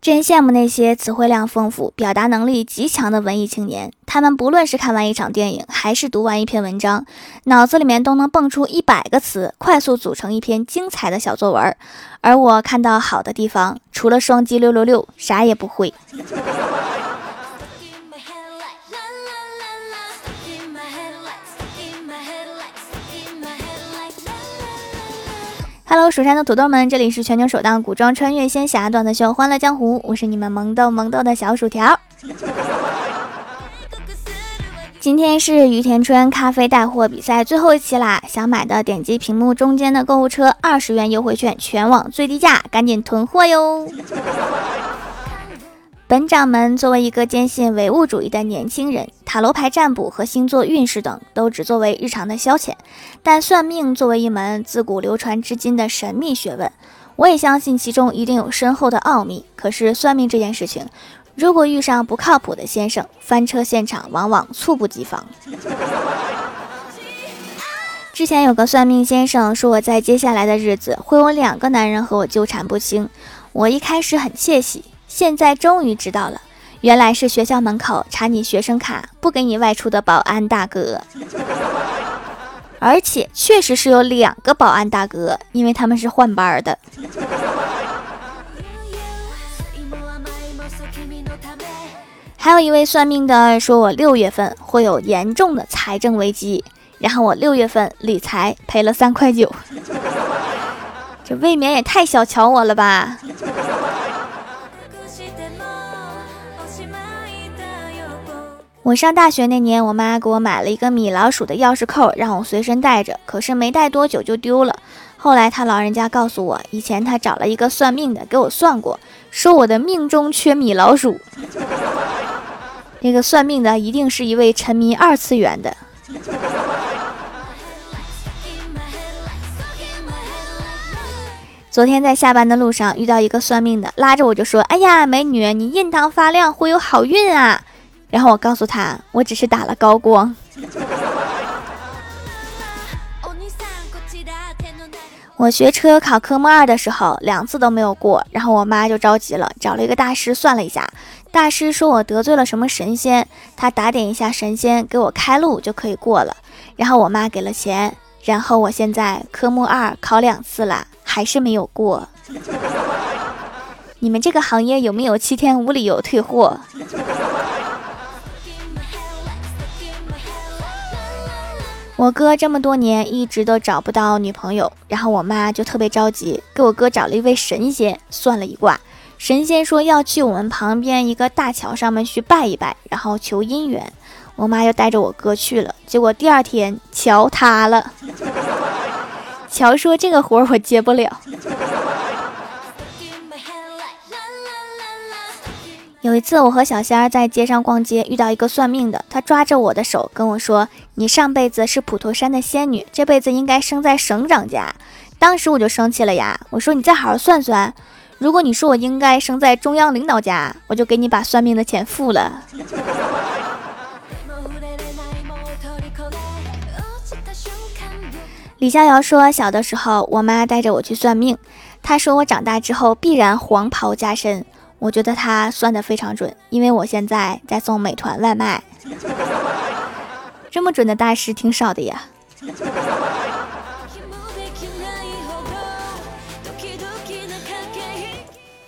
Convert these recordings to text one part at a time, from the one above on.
真羡慕那些词汇量丰富、表达能力极强的文艺青年。他们不论是看完一场电影，还是读完一篇文章，脑子里面都能蹦出一百个词，快速组成一篇精彩的小作文。而我看到好的地方，除了双击六六六，啥也不会。Hello，蜀山的土豆们，这里是全球首档古装穿越仙侠段子秀《欢乐江湖》，我是你们萌豆萌豆的小薯条。今天是于田春咖啡带货比赛最后一期啦，想买的点击屏幕中间的购物车，二十元优惠券，全网最低价，赶紧囤货哟！本掌门作为一个坚信唯物主义的年轻人，塔罗牌占卜和星座运势等都只作为日常的消遣。但算命作为一门自古流传至今的神秘学问，我也相信其中一定有深厚的奥秘。可是算命这件事情，如果遇上不靠谱的先生，翻车现场往往猝不及防。之前有个算命先生说我在接下来的日子会有两个男人和我纠缠不清，我一开始很窃喜。现在终于知道了，原来是学校门口查你学生卡不给你外出的保安大哥，而且确实是有两个保安大哥，因为他们是换班的。还有一位算命的说我六月份会有严重的财政危机，然后我六月份理财赔了三块九，这未免也太小瞧我了吧。我上大学那年，我妈给我买了一个米老鼠的钥匙扣，让我随身带着。可是没带多久就丢了。后来他老人家告诉我，以前他找了一个算命的给我算过，说我的命中缺米老鼠。那个算命的一定是一位沉迷二次元的。昨天在下班的路上遇到一个算命的，拉着我就说：“哎呀，美女，你印堂发亮，会有好运啊。”然后我告诉他，我只是打了高光。我学车考科目二的时候，两次都没有过，然后我妈就着急了，找了一个大师算了一下。大师说我得罪了什么神仙，他打点一下神仙给我开路就可以过了。然后我妈给了钱，然后我现在科目二考两次了，还是没有过。你们这个行业有没有七天无理由退货？我哥这么多年一直都找不到女朋友，然后我妈就特别着急，给我哥找了一位神仙算了一卦。神仙说要去我们旁边一个大桥上面去拜一拜，然后求姻缘。我妈就带着我哥去了，结果第二天桥塌了。桥说这个活我接不了。有一次，我和小仙儿在街上逛街，遇到一个算命的，他抓着我的手跟我说：“你上辈子是普陀山的仙女，这辈子应该生在省长家。”当时我就生气了呀，我说：“你再好好算算，如果你说我应该生在中央领导家，我就给你把算命的钱付了。”李逍遥说：“小的时候，我妈带着我去算命，她说我长大之后必然黄袍加身。”我觉得他算的非常准，因为我现在在送美团外卖，这么准的大师挺少的呀。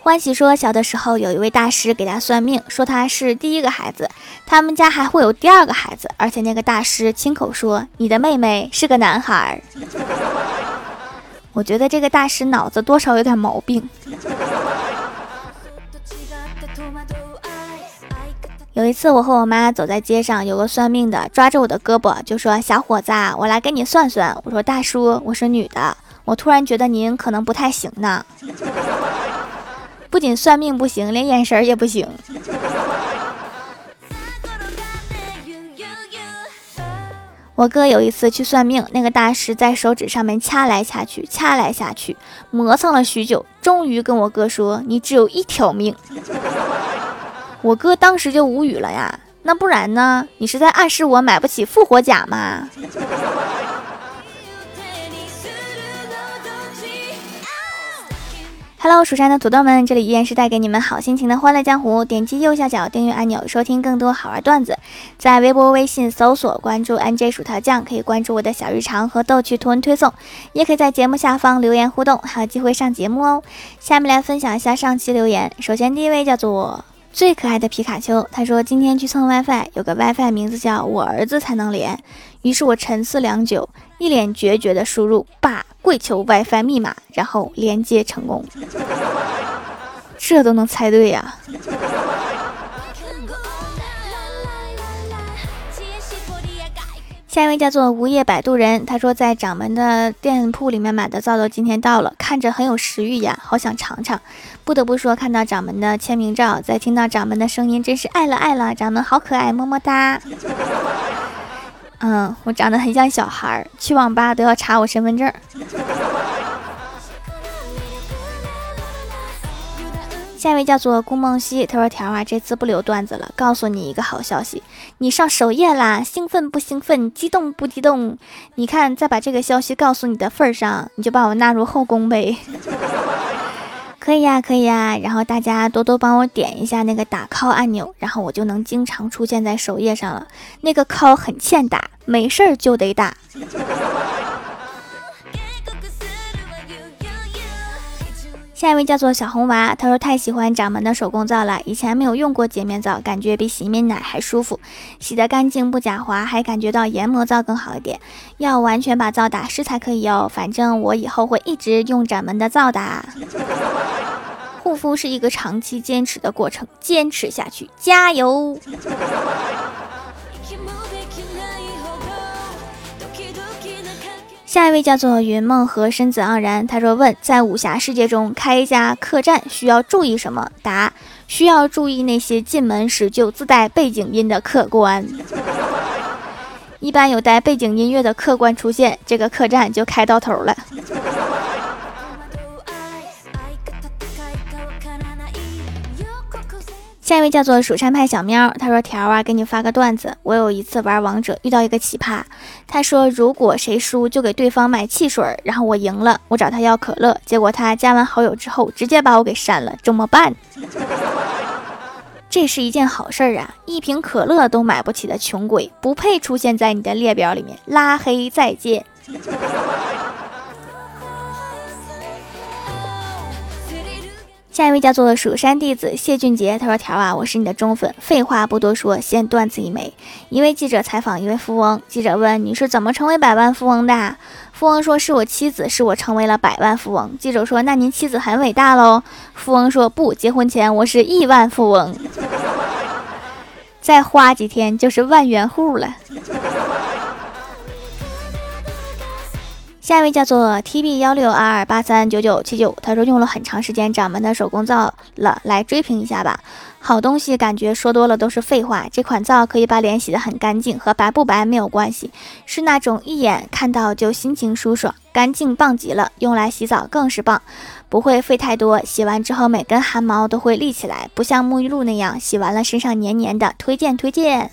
欢喜说，小的时候有一位大师给他算命，说他是第一个孩子，他们家还会有第二个孩子，而且那个大师亲口说你的妹妹是个男孩。我觉得这个大师脑子多少有点毛病。有一次，我和我妈走在街上，有个算命的抓着我的胳膊就说：“小伙子，我来给你算算。”我说：“大叔，我是女的，我突然觉得您可能不太行呢。不仅算命不行，连眼神也不行。”我哥有一次去算命，那个大师在手指上面掐来掐去，掐来掐去，磨蹭了许久，终于跟我哥说：“你只有一条命。”我哥当时就无语了呀，那不然呢？你是在暗示我买不起复活甲吗？Hello，蜀山的土豆们，这里依然是带给你们好心情的欢乐江湖。点击右下角订阅按钮，收听更多好玩段子。在微博、微信搜索关注 NJ 薯条酱，可以关注我的小日常和逗趣图文推送，也可以在节目下方留言互动，还有机会上节目哦。下面来分享一下上期留言。首先第一位叫做最可爱的皮卡丘，他说今天去蹭 WiFi，有个 WiFi 名字叫我儿子才能连，于是我沉思良久，一脸决绝的输入爸。跪求 WiFi 密码，然后连接成功。这都能猜对呀！下一位叫做无业摆渡人，他说在掌门的店铺里面买的皂皂今天到了，看着很有食欲呀，好想尝尝。不得不说，看到掌门的签名照，再听到掌门的声音，真是爱了爱了！掌门好可爱，么么哒。嗯，我长得很像小孩儿，去网吧都要查我身份证。下一位叫做顾梦溪，他说：“条啊，这次不留段子了，告诉你一个好消息，你上首页啦！兴奋不兴奋？激动不激动？你看，在把这个消息告诉你的份儿上，你就把我纳入后宫呗。”可以呀，可以呀，然后大家多多帮我点一下那个打 call 按钮，然后我就能经常出现在首页上了。那个 call 很欠打，没事儿就得打。下一位叫做小红娃，他说太喜欢掌门的手工皂了，以前没有用过洁面皂，感觉比洗面奶还舒服，洗得干净不假滑，还感觉到研磨皂更好一点。要完全把皂打湿才可以哦，反正我以后会一直用掌门的皂的。护肤是一个长期坚持的过程，坚持下去，加油！下一位叫做云梦和身子盎然，他说：“问在武侠世界中开一家客栈需要注意什么？答：需要注意那些进门时就自带背景音的客官。一般有带背景音乐的客官出现，这个客栈就开到头了。”下一位叫做蜀山派小喵，他说：“条啊，给你发个段子。我有一次玩王者遇到一个奇葩，他说如果谁输就给对方买汽水，然后我赢了，我找他要可乐。结果他加完好友之后直接把我给删了，怎么办？这是一件好事儿啊！一瓶可乐都买不起的穷鬼，不配出现在你的列表里面，拉黑再见。”下一位叫做蜀山弟子谢俊杰，他说：“条啊，我是你的忠粉。废话不多说，先段子一枚。一位记者采访一位富翁，记者问：你是怎么成为百万富翁的？富翁说：是我妻子使我成为了百万富翁。记者说：那您妻子很伟大喽？富翁说：不，结婚前我是亿万富翁，再花几天就是万元户了。”下一位叫做 T B 幺六二二八三九九七九，他说用了很长时间掌门的手工皂了，来追评一下吧。好东西感觉说多了都是废话。这款皂可以把脸洗得很干净，和白不白没有关系，是那种一眼看到就心情舒爽，干净棒极了。用来洗澡更是棒，不会费太多，洗完之后每根汗毛都会立起来，不像沐浴露那样洗完了身上黏黏的。推荐推荐。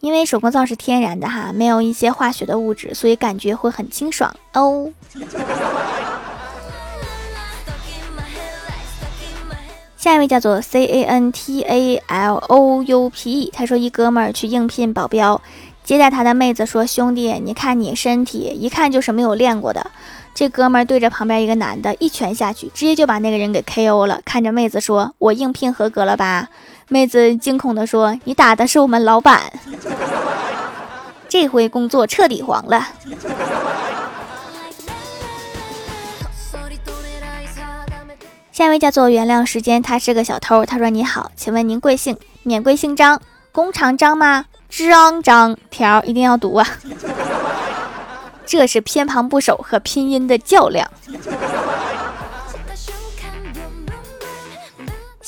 因为手工皂是天然的哈，没有一些化学的物质，所以感觉会很清爽哦。下一位叫做 C A N T A L O U P E，他说一哥们儿去应聘保镖，接待他的妹子说：“兄弟，你看你身体一看就是没有练过的。”这哥们儿对着旁边一个男的一拳下去，直接就把那个人给 K O 了。看着妹子说：“我应聘合格了吧？”妹子惊恐地说：“你打的是我们老板，这回工作彻底黄了。”下一位叫做原谅时间，他是个小偷。他说：“你好，请问您贵姓？免贵姓张，工厂张吗？张张条一定要读啊，这是偏旁部首和拼音的较量。”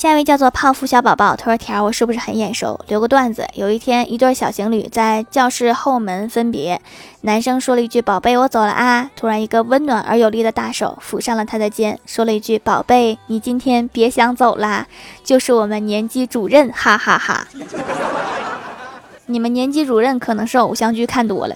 下一位叫做泡芙小宝宝，他说：“条，我是不是很眼熟？留个段子。有一天，一对小情侣在教室后门分别，男生说了一句‘宝贝，我走了啊’，突然一个温暖而有力的大手抚上了他的肩，说了一句‘宝贝，你今天别想走啦’，就是我们年级主任，哈哈哈。你们年级主任可能是偶像剧看多了。”